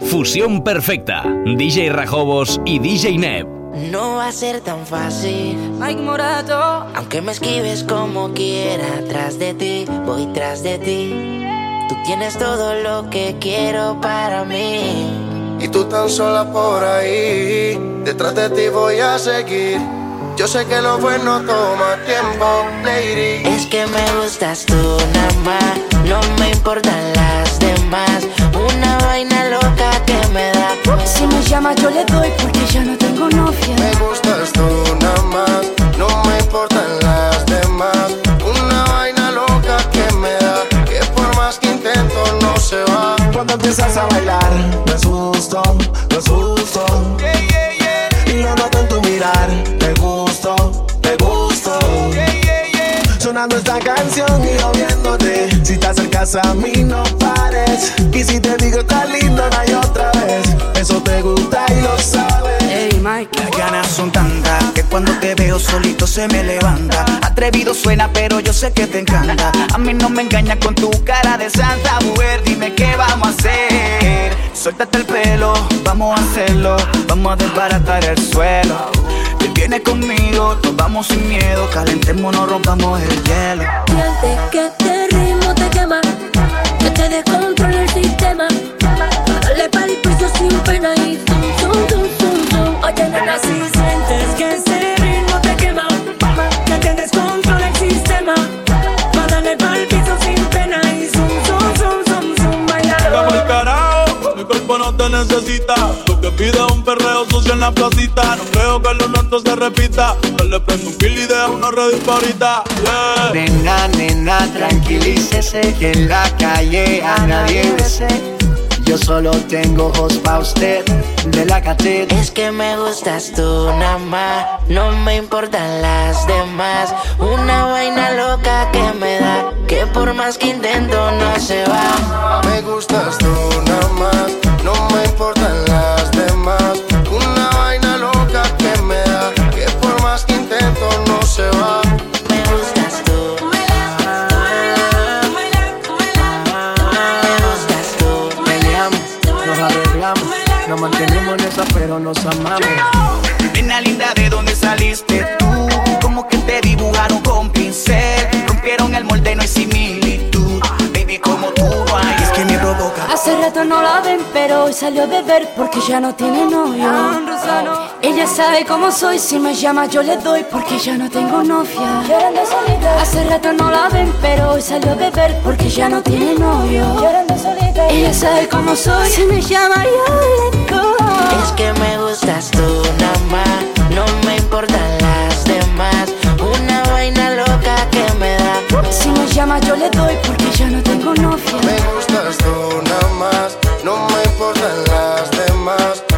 Fusión perfecta. DJ Rajobos y DJ Neb. No va a ser tan fácil, Mike Morato. Aunque me esquives como quiera, tras de ti, voy tras de ti. Tú tienes todo lo que quiero para mí. Y tú tan sola por ahí, detrás de ti voy a seguir. Yo sé que lo bueno toma tiempo, lady. Es que me gustas tú nada más, no me importan las Una vaina loca que me da. Si me llama yo le doy porque ya no tengo novia. Me gustas tú nada más, no me importan las demás. Una vaina loca que me da, que por más que intento no se va. Cuando empiezas a bailar, me asusto, las ganas son tantas que cuando te veo solito se me levanta. Atrevido suena, pero yo sé que te encanta. A mí no me engañas con tu cara de santa mujer. Dime qué vamos a hacer. Suéltate el pelo, vamos a hacerlo. Vamos a desbaratar el suelo. Te vienes conmigo, nos vamos sin miedo. Calentémonos, rompamos el hielo. Siente que este ritmo te quema, que te descontrola necesita. Lo que pide es un perreo sucio en la placita. No creo que lo nuestro se repita. Que le prendo un kill y deja una red ahorita. Yeah. Nena, nena, tranquilícese que en la calle a nadie besé. Yo solo tengo ojos pa' usted de la catedral. Es que me gustas tú nada más, no me importan las demás. Una vaina loca que me da, que por más que intento no se va. Me gustas tú nada más, no me importan las demás. Nos amamos. Nena linda, ¿de dónde saliste tú? Como que te dibujaron con pincel, rompieron el molde, no hay similitud. Baby, como tú no hay, es que me provoca. Hace rato no la ven, pero hoy salió a beber porque ya no tiene novio. Ella sabe cómo soy, si me llama yo le doy porque ya no tengo novia. Hace rato no la ven, pero hoy salió a beber porque ya no tiene novio. Ella sabe cómo soy, si me llama yo le doy. Es que me gustas tú nada más, no me importan las demás. Una vaina loca que me da. Si me llama yo le doy porque ya no tengo novia. Me gustas tú nada más, no me importan las demás.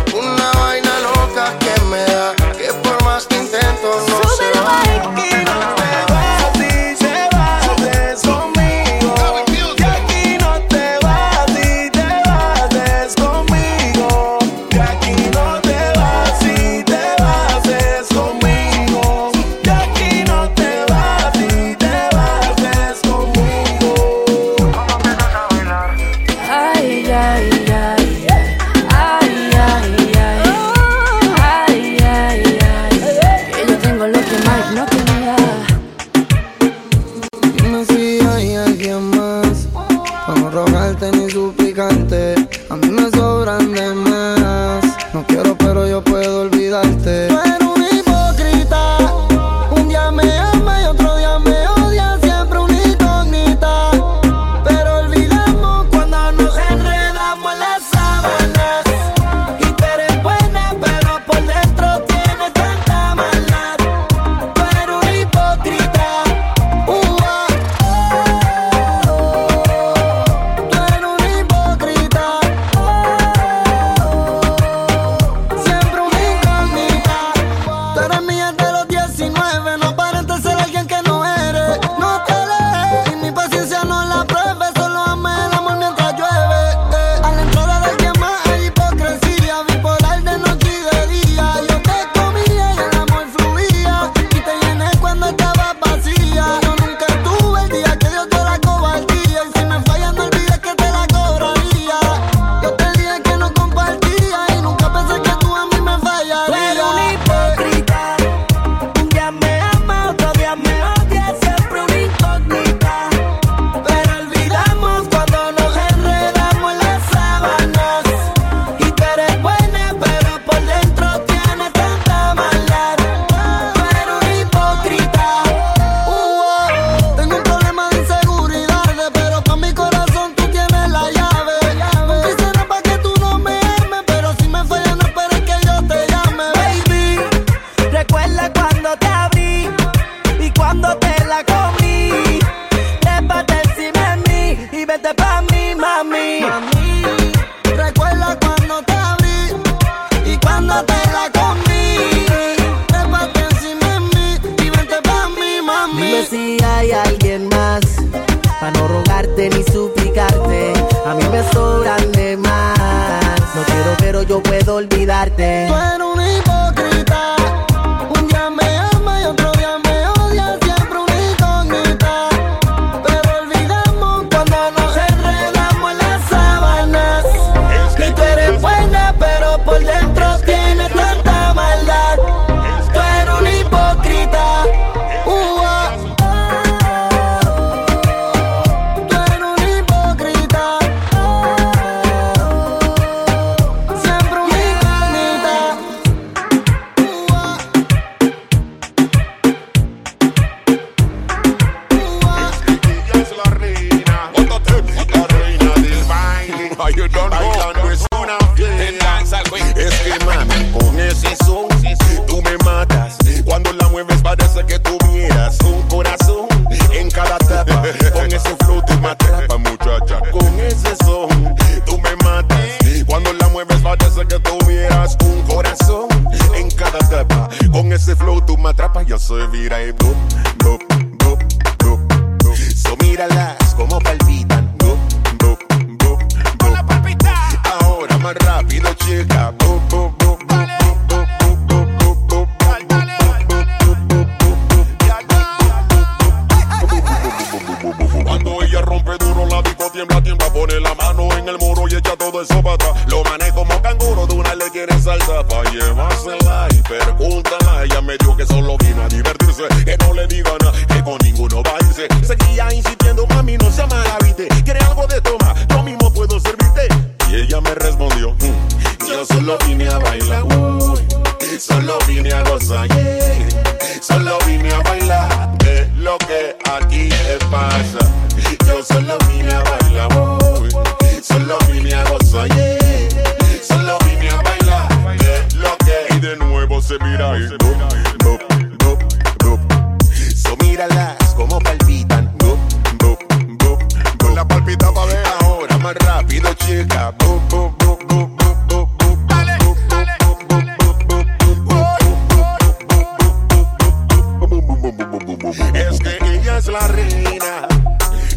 Es que ella es la reina,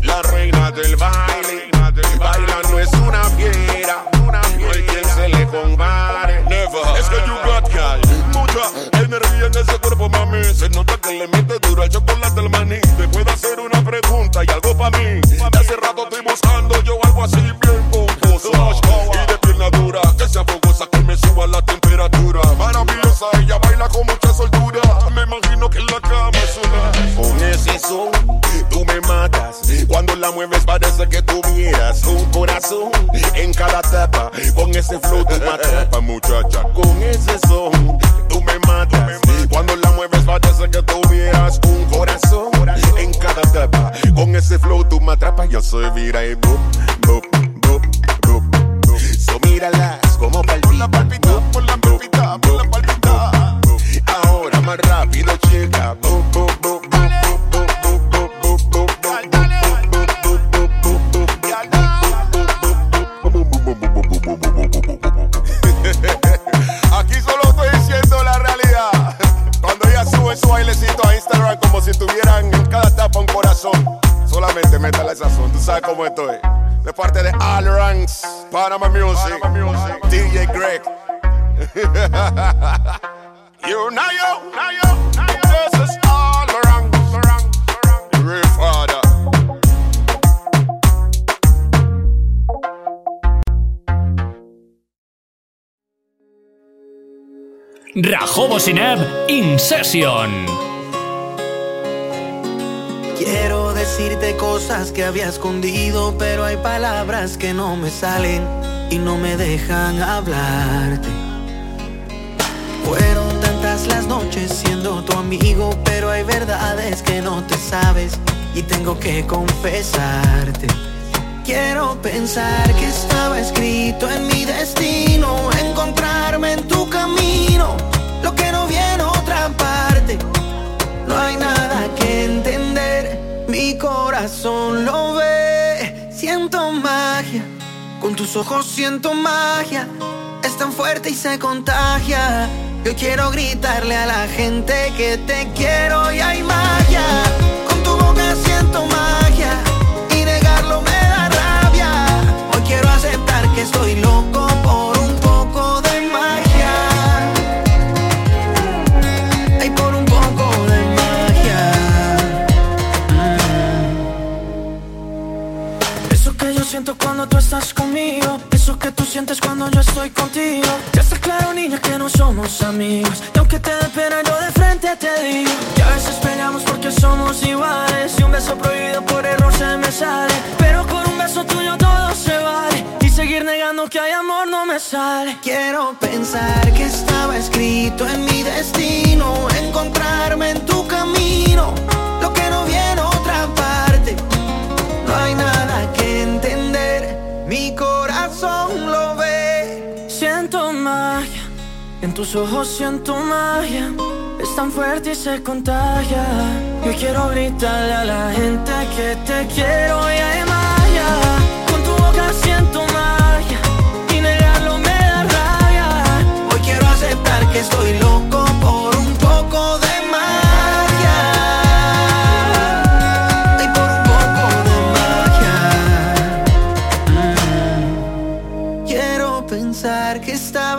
la reina del baile. Bailando es una fiera, no hay quien se le compare. Es que you got girl, mucha energía en ese cuerpo, mami. Se nota que le mete duro al chocolate al maní. Te puedo hacer una pregunta y algo para mí. De hace rato estoy buscando yo algo así bien pomposo. Y de pierna dura, que sea fogosa, que me suba la temperatura. Maravillosa, ella baila con Son, tú me matas. Cuando la mueves parece que tuvieras un corazón en cada tapa. Con ese flow tú me atrapas, muchacha. Con ese son, tú me matas. Cuando la mueves parece que tuvieras un corazón en cada tapa. Con ese flow tú me atrapas, yo soy vira y boop, boop, boop, boop. So míralas como palpitan. Por la palpita, por la palpita, Ahora Panama Music, DJ Greg. you know yo, now yo, this is All Ranks, Real Father. Rajobo Sineb In Session. Quiero decirte cosas que había escondido, pero hay palabras que no me salen y no me dejan hablarte. Fueron tantas las noches siendo tu amigo, pero hay verdades que no te sabes y tengo que confesarte. Quiero pensar que estaba escrito en mi tus ojos siento magia. Es tan fuerte y se contagia. Yo quiero gritarle a la gente que te quiero y hay magia. Con tu boca siento magia y negarlo me da rabia. Hoy quiero aceptar que estoy loco siento cuando tú estás conmigo. Eso que tú sientes cuando yo estoy contigo. Ya está claro, niña, que no somos amigos. Y aunque te dé pena, yo de frente te digo. Que a veces peleamos porque somos iguales. Y un beso prohibido por error se me sale. Pero con un beso tuyo todo se vale. Y seguir negando que hay amor no me sale. Quiero pensar que estaba escrito en mi destino. Encontrarme en tu camino. Lo que no viene otra parte. No hay nada corazón lo ve. Siento magia, en tus ojos siento magia. Es tan fuerte y se contagia. Yo quiero gritarle a la gente que te quiero y hay magia. Con tu boca siento magia y negarlo me da rabia. Hoy quiero aceptar que estoy loco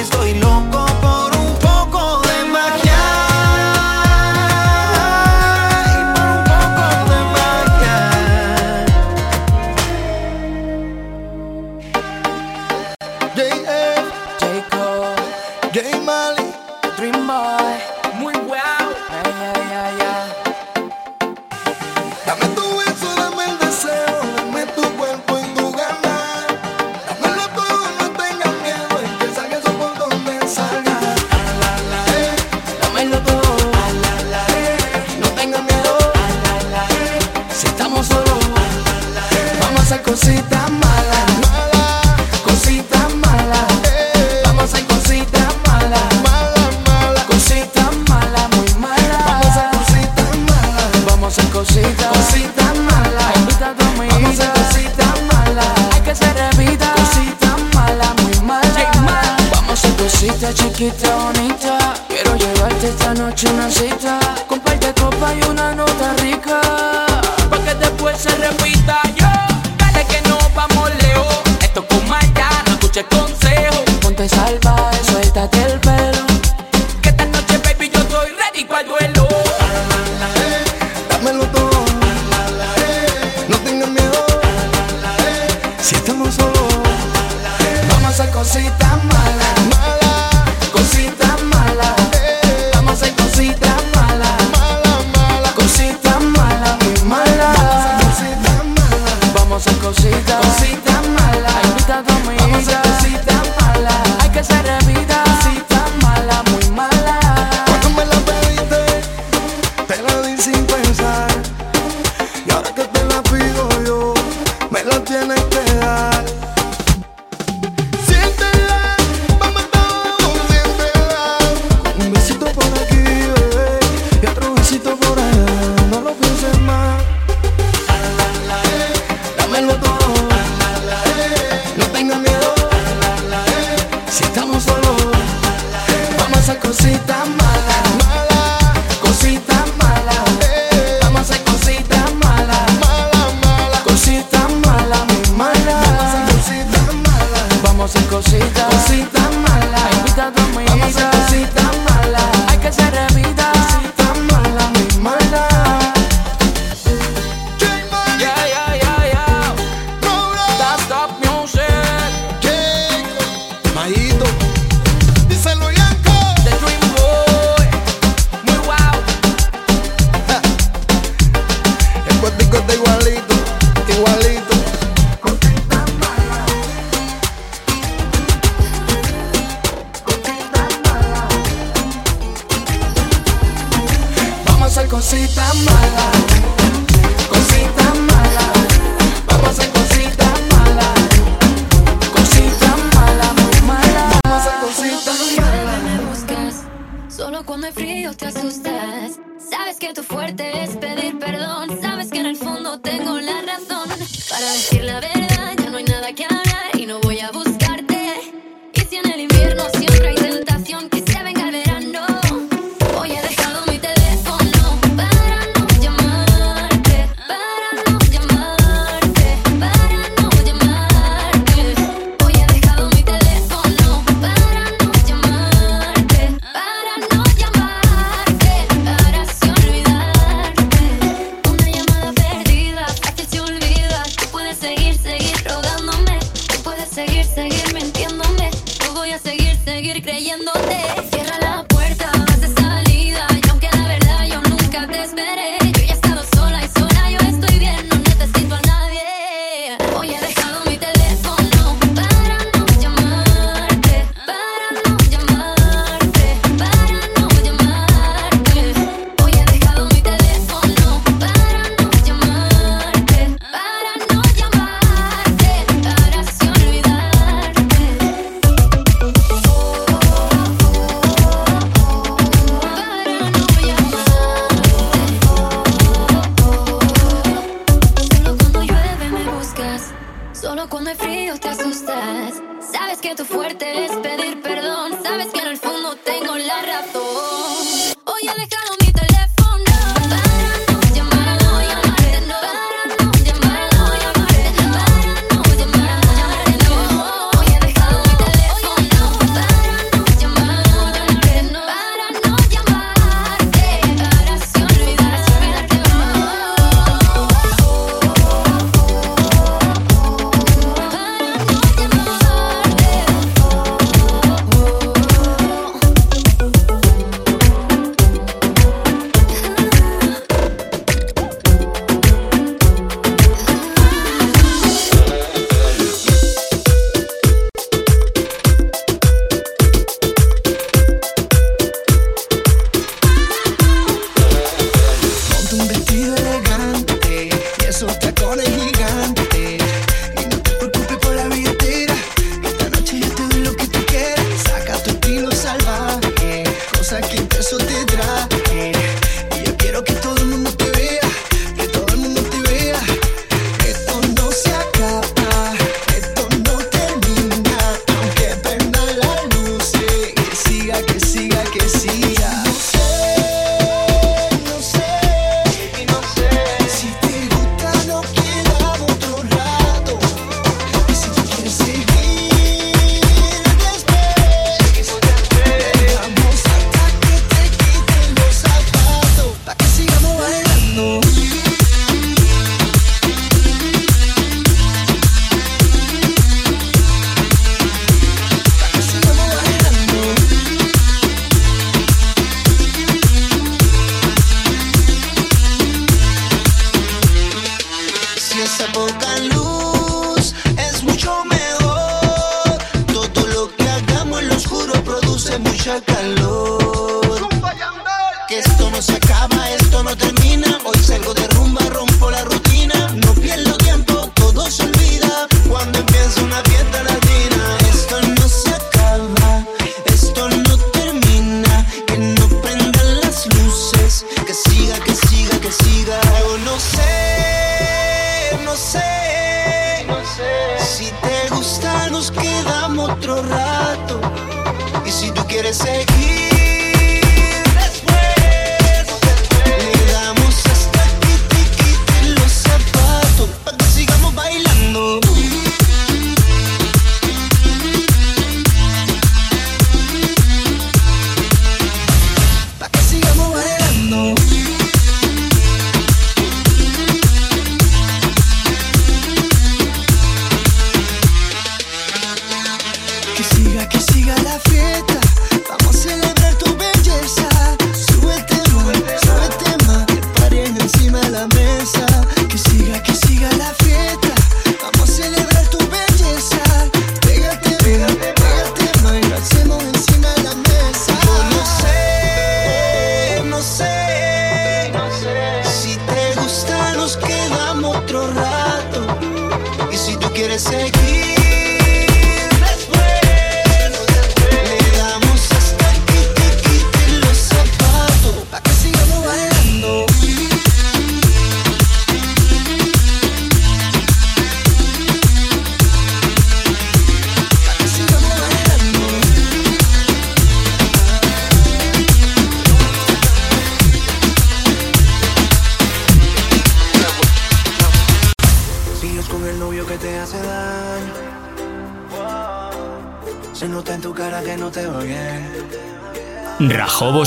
estoy loco esta noche me la tienes que dar.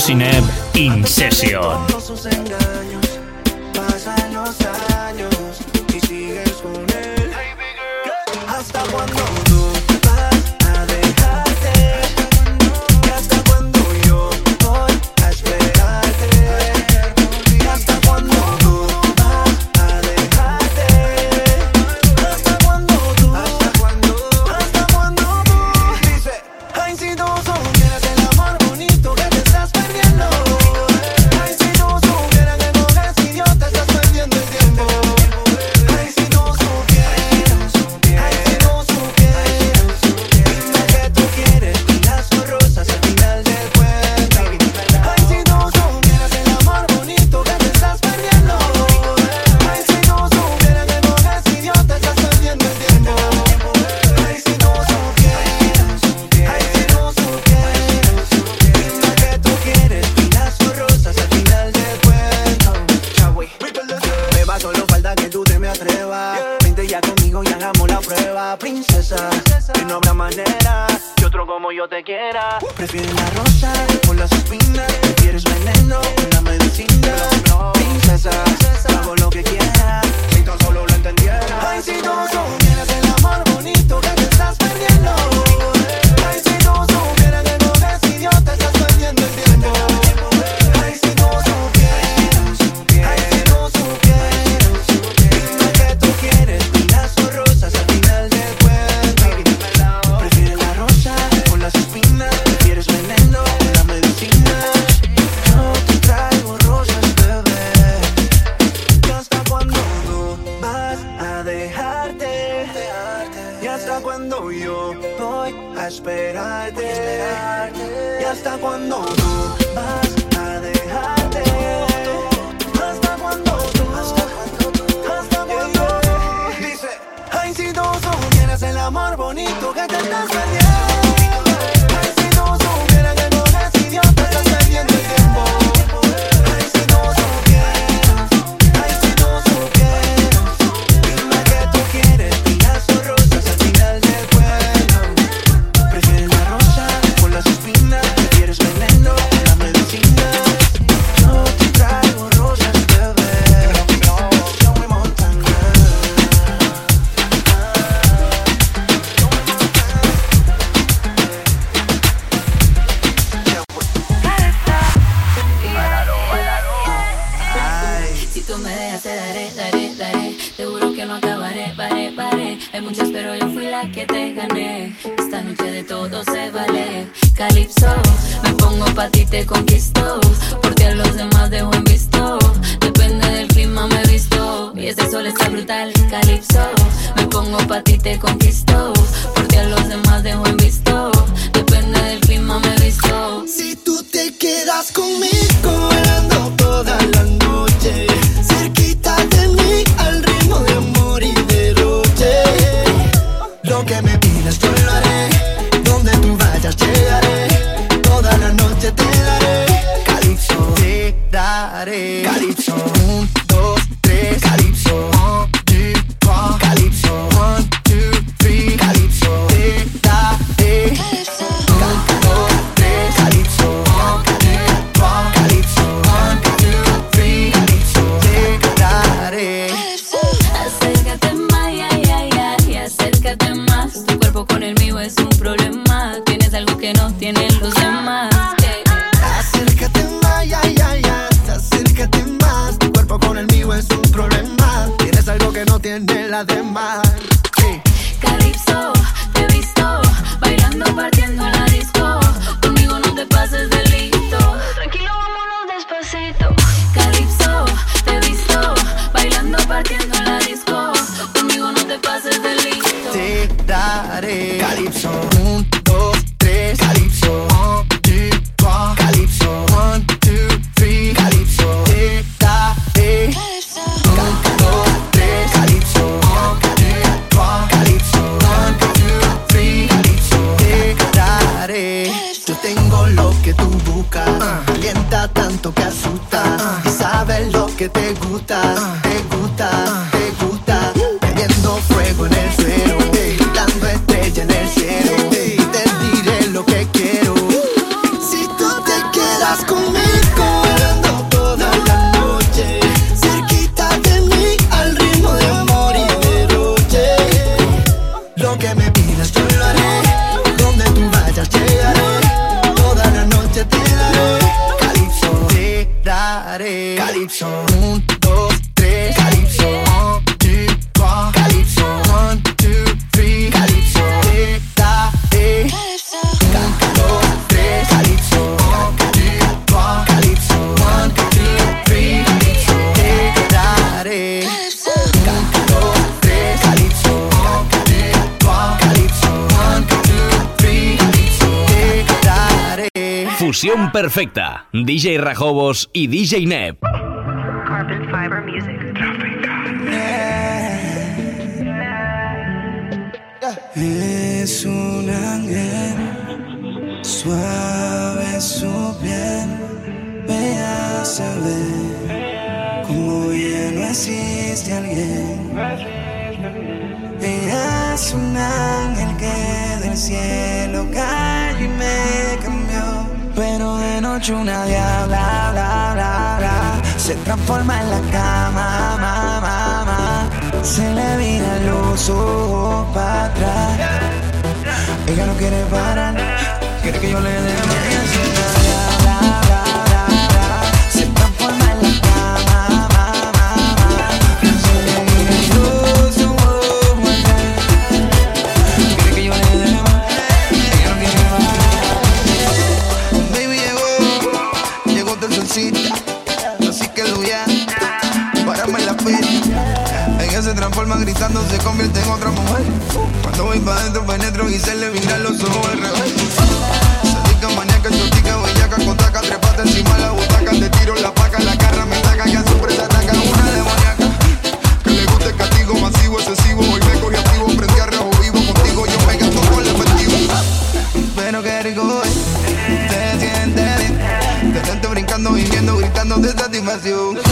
Rajobo Sineb perfecta. DJ Rajobos y DJ Nep. Carbon Fiber Music. Es un ángel, suave su piel, me hace ver como ya no existe alguien. Ella es un ángel que del cielo cayó y me noche una diabla, bla, bla, se transforma en la cama, mamá, mamá. Se le vira los ojos para atrás. Ella no quiere parar, quiere que yo le dé más. Voy para adentro penetro y se le miran los ojos al revés. Sadica, maníaca, chotica, bellaca, con taca, trepata encima la butaca, te tiro la paca, la carra me taca, que a sorpresa ataca una demoníaca. Que le guste el castigo masivo, excesivo, hoy me cogí activo, prendí a rejo vivo contigo, yo me gasto con el efectivo. Pero qué rico es, te sientes bien, te brincando, viviendo, gritando de satisfacción.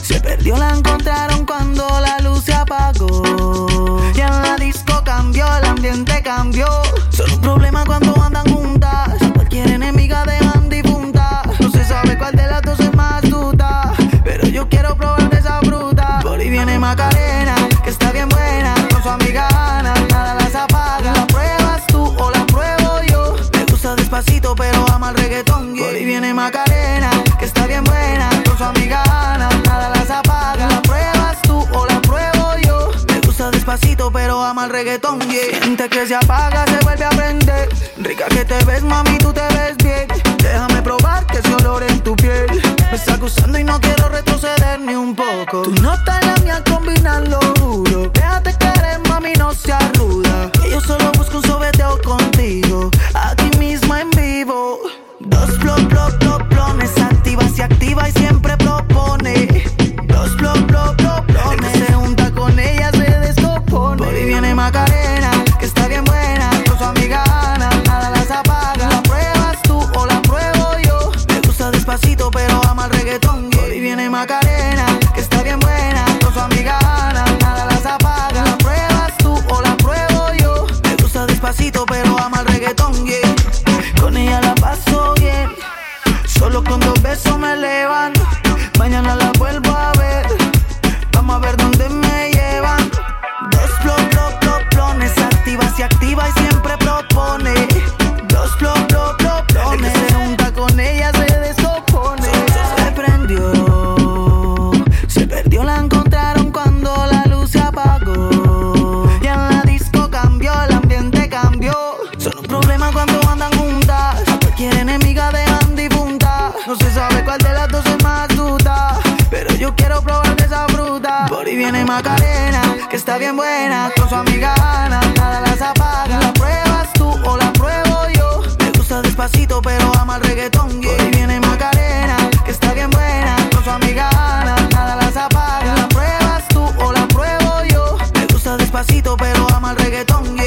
Se perdió, la encontraron cuando la luz se apagó. Y en la disco cambió, el ambiente cambió. Solo un problema cuando andan juntas. Cualquier enemiga dejan difunta. No se sabe cuál de las dos es más duda. Pero yo quiero probar de esa fruta. Por ahí viene Macarena, que está bien buena. Con su amiga Ana, nada las apaga. ¿La pruebas tú o la pruebo yo? Me gusta despacito, pero ama el reggaetón. Por ahí viene Macarena, bien buena. Con su amiga Ana, nada las apaga. ¿La pruebas tú o la pruebo yo? Me gusta despacito, pero ama el reggaetón. Yeah. Siente que se apaga, se vuelve a prender. Rica que te ves, mami, tú te ves bien. Déjame probar que ese olor en tu piel me está acusando y no quiero retroceder ni un poco. Tú no estás la mía, combinan lo duro. Déjate querer, mami, no seas ruda. Que yo solo busco un sobeteo contigo. Activa, se activa y siempre propone. Dos bloc, bloc, bloc, blones. El que se junta con ella se descompone. Por ahí viene Macarena, besos me elevan. Mañana la vuelvo a ver. Vamos a ver dónde me llevan. Bloc, bloc, blones. Activa, se activa y siempre propone. Ahí viene Macarena, que está bien buena. Con su amiga Ana, nada las apaga. ¿La pruebas tú o la pruebo yo? Me gusta despacito, pero ama el reggaetón. yeah. Viene Macarena, que está bien buena. Con su amiga Ana, nada las apaga. ¿La pruebas tú o la pruebo yo? Me gusta despacito, pero ama el reggaetón.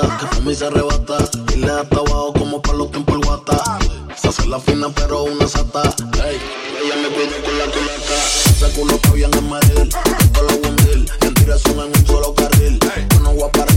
que fuma y se arrebata. Y le da hasta abajo como palo tiempo el guata. Se hace la fina, pero una sata. Ey, ella me cuida con la culata. Ese culo está bien en Maril, nunca lo hundir. Mentiras son en un solo carril. Yo no voy a parar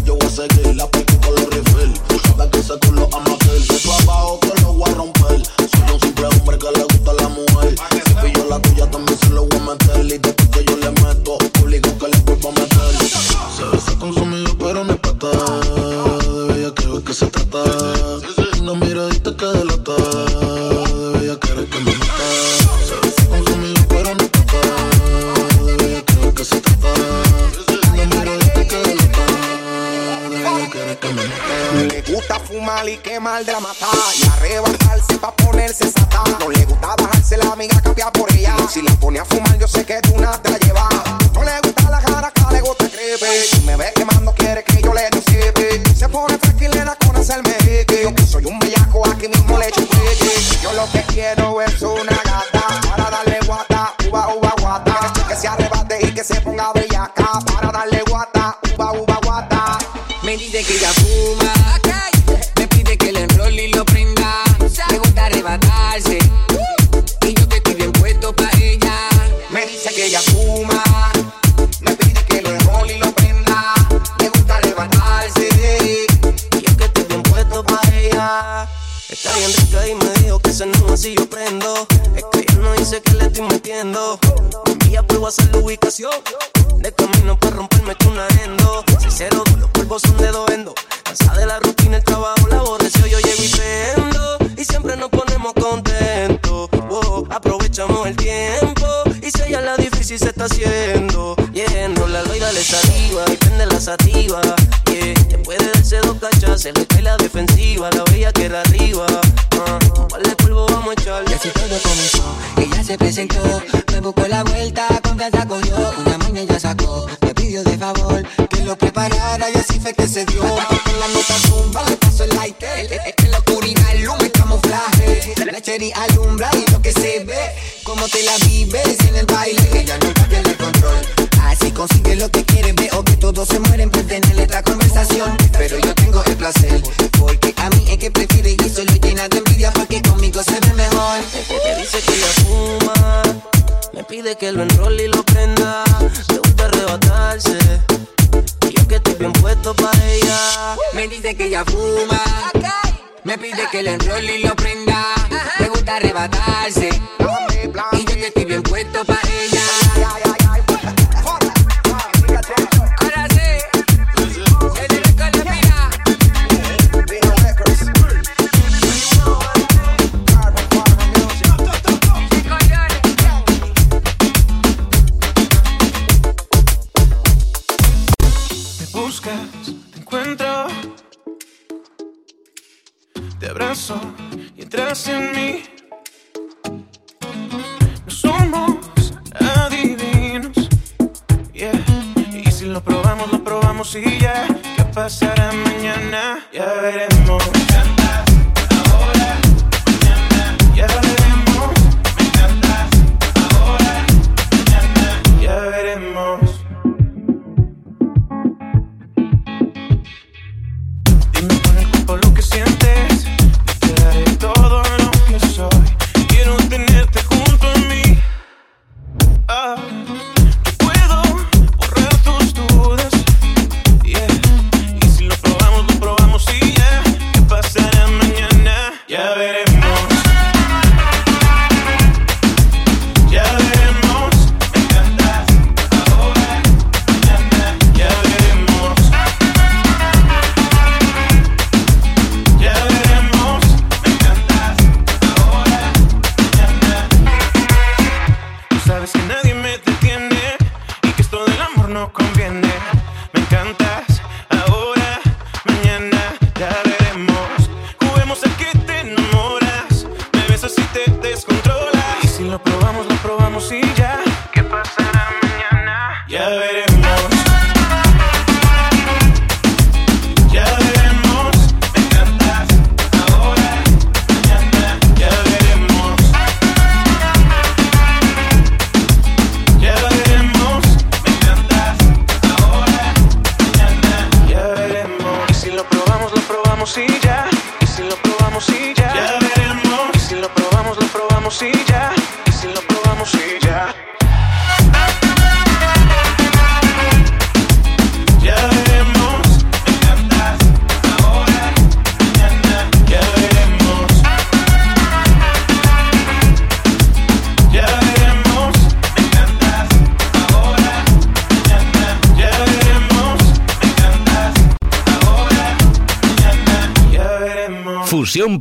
ella se presentó, me buscó la vuelta, confianza cogió, una mañana ya sacó, me pidió de favor que lo preparara y así fue que se dio. En la nota zumba le paso el light, en la oscuridad el humo camuflaje, la cherry alumbra y lo que se ve, como te la vives en el baile, ella nunca pierde el control. Así consigue lo que quiere, veo que todos se mueren por tener esta conversación. Pero yo tengo el placer, porque a mí es que prefiere y porque conmigo se ve mejor. Me dice que ella fuma, me pide que lo enrolle y lo prenda. Me gusta arrebatarse, y yo que estoy bien puesto para ella. Me dice que ella fuma, me pide que lo enrolle y lo prenda. Me gusta arrebatarse, y yo que estoy bien puesto para ella. Y entras en mí. No somos adivinos. Yeah. Y si lo probamos, lo probamos y ya. ¿Qué pasará mañana? Ya veremos.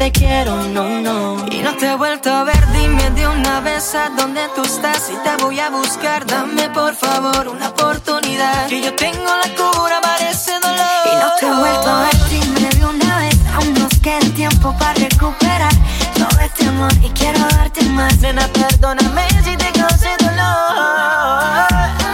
Te quiero, no, no. Y no te he vuelto a ver, dime de una vez a dónde tú estás y te voy a buscar. Dame por favor una oportunidad. Que yo tengo la cura para ese dolor. Y no te he vuelto a ver, dime de una vez. Aún nos queda tiempo para recuperar todo este amor y quiero darte más. Nena, perdóname si te causé dolor.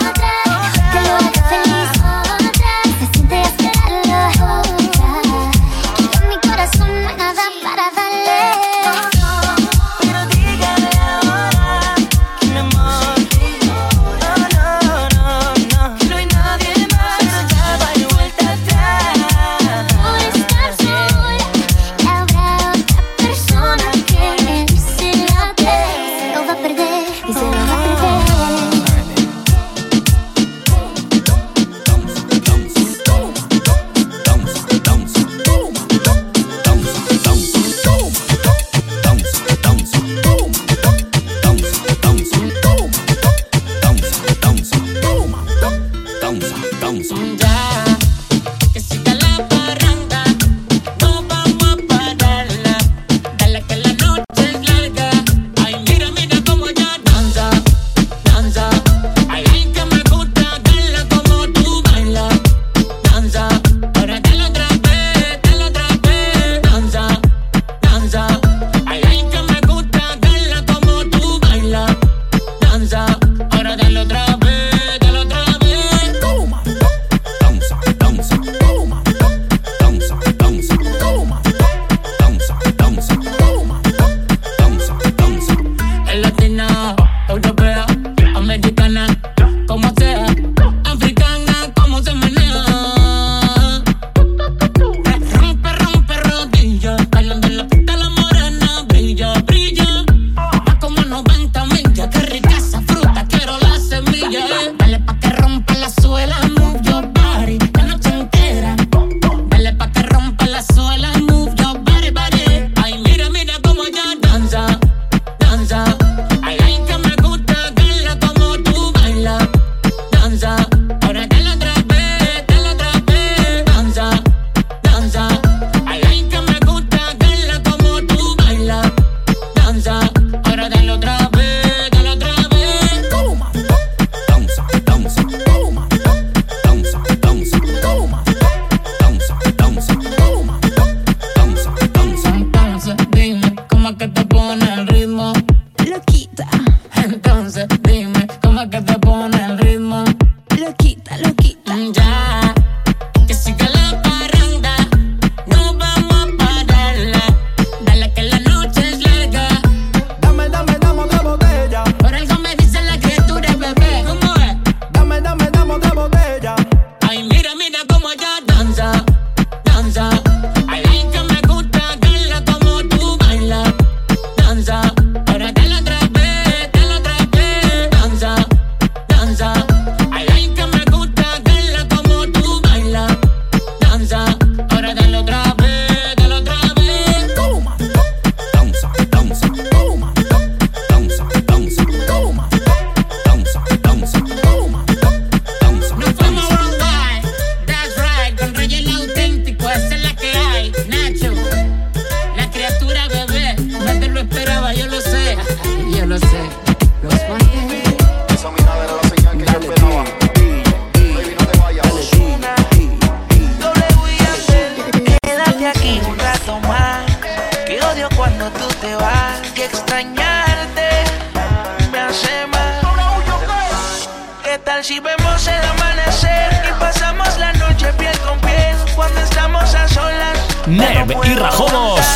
Rajobos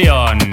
In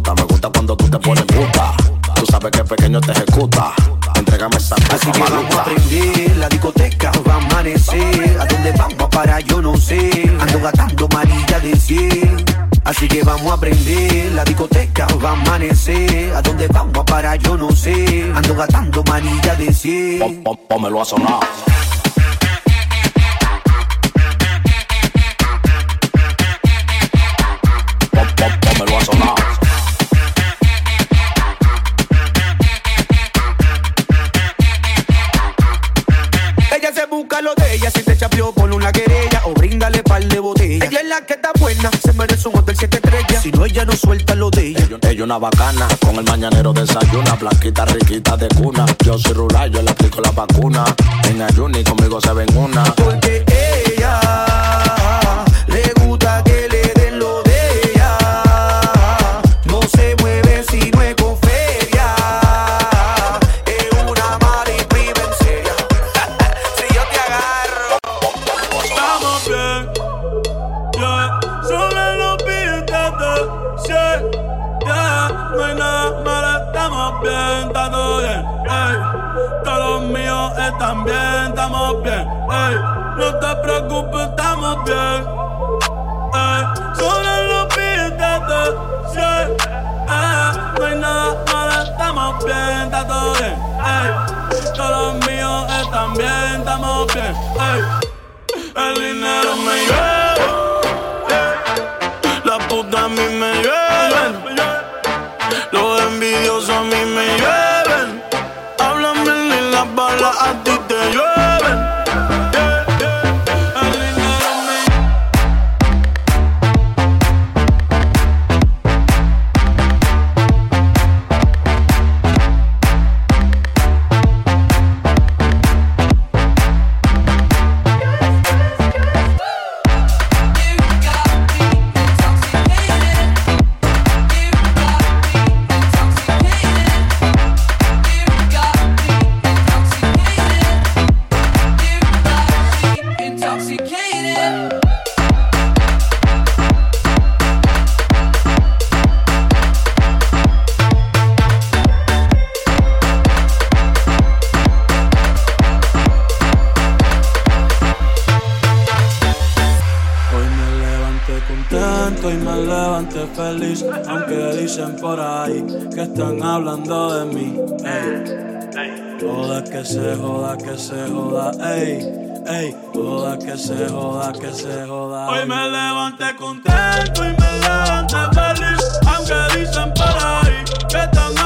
Me gusta cuando tú te pones puta. Tú sabes que pequeño te ejecuta. Entrégame esa Así que vamos a prender la discoteca va a amanecer. ¿A dónde vamos para yo no sé? Ando gastando manilla de 100. Así que vamos a prender la discoteca va a amanecer. ¿A dónde vamos para yo no sé? Ando gastando manilla de 100. Pómelo a sonar. Pómelo a sonar. La que está buena, se merece un hotel siete estrellas. Si no, ella no suelta lo de ella. Ella una bacana, con el mañanero desayuna, blanquita, riquita de cuna. Yo soy rural, yo le aplico la vacuna. En ayuno y conmigo se ven una. Porque ella No te preocupes, estamos bien, ey. Solo lo pídete, sí, yeah. No hay nada malo, estamos bien, está todo bien, ey. Todos los míos están bien, estamos bien. El dinero me llueve, la puta a mí me llueven, los envidiosos a mí me llueven, hablan mil y las balas a ti te llueven. Están hablando de mí. Ey, joda que se joda, que se joda, ey, ey, joda que se joda, que se joda. Hoy me levanté contento y me levanté feliz, aunque dicen por ahí que están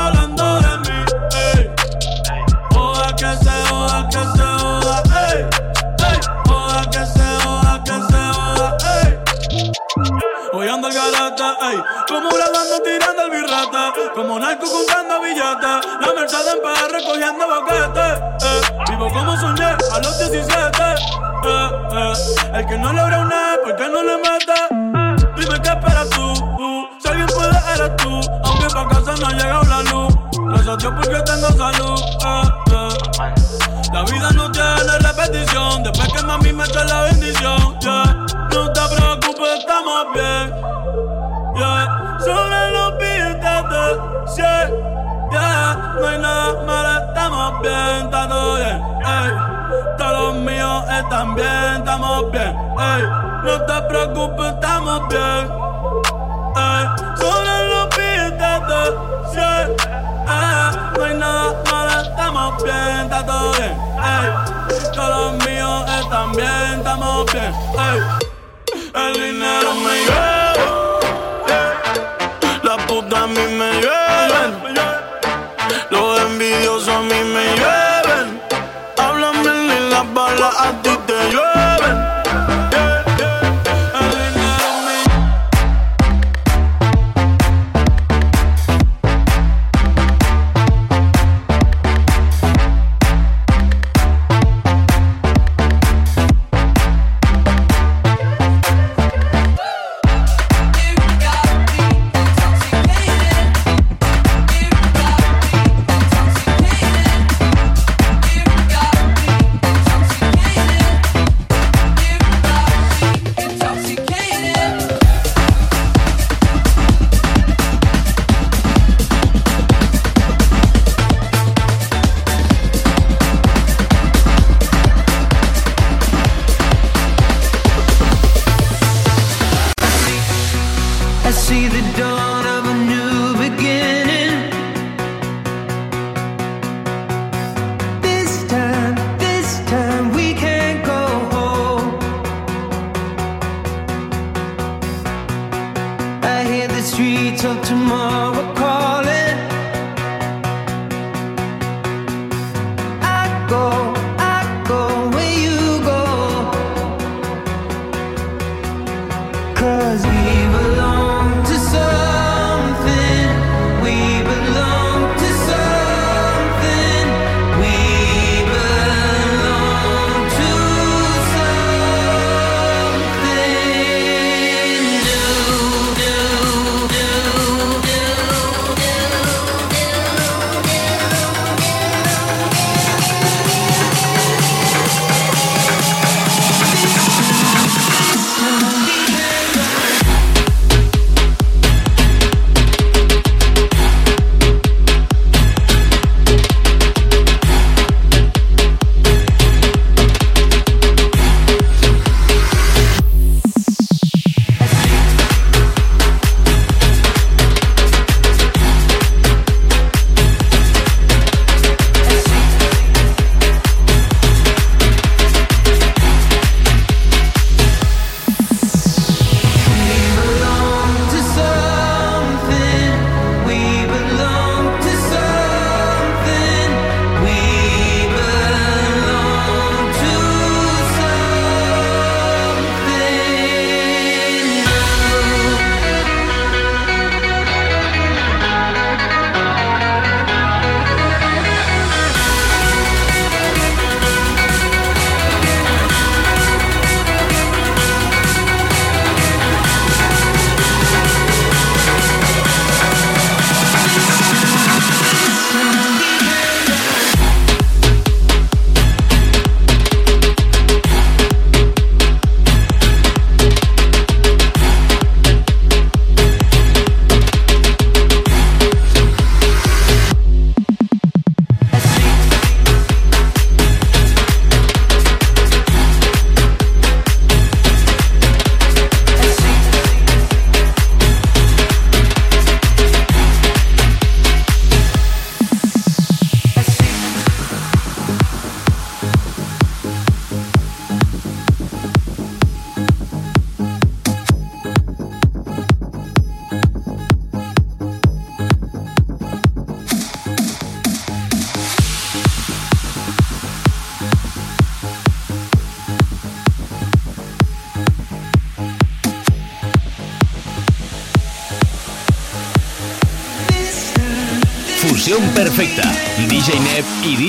Como grabando tirando el birrete Como narco contando billetes La Mercedes en PR recogiendo boquetes eh. Vivo como soñé a los 17 eh, eh. El que no logra una E, ¿por qué no le mete? Dime qué esperas tú uh. Si alguien puede, eres tú Aunque pa' casa no ha llegado la luz Gracias a Dios porque tengo salud eh, eh. La vida no tiene repetición Después que mami me echa la bendición. No te preocupes, estamos bien yeah. Los billetes sí, yeah. No hay nada malo, estamos bien, está todo bien ey. Todos los míos están bien, estamos bien ey. No te preocupes, estamos bien ey. Los billetes sí, yeah. No hay nada malo, estamos bien, está todo bien ey. Todos los míos están bien, estamos bien ey. El dinero me puta a mí me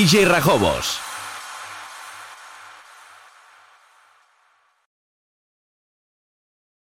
DJ Rajobos.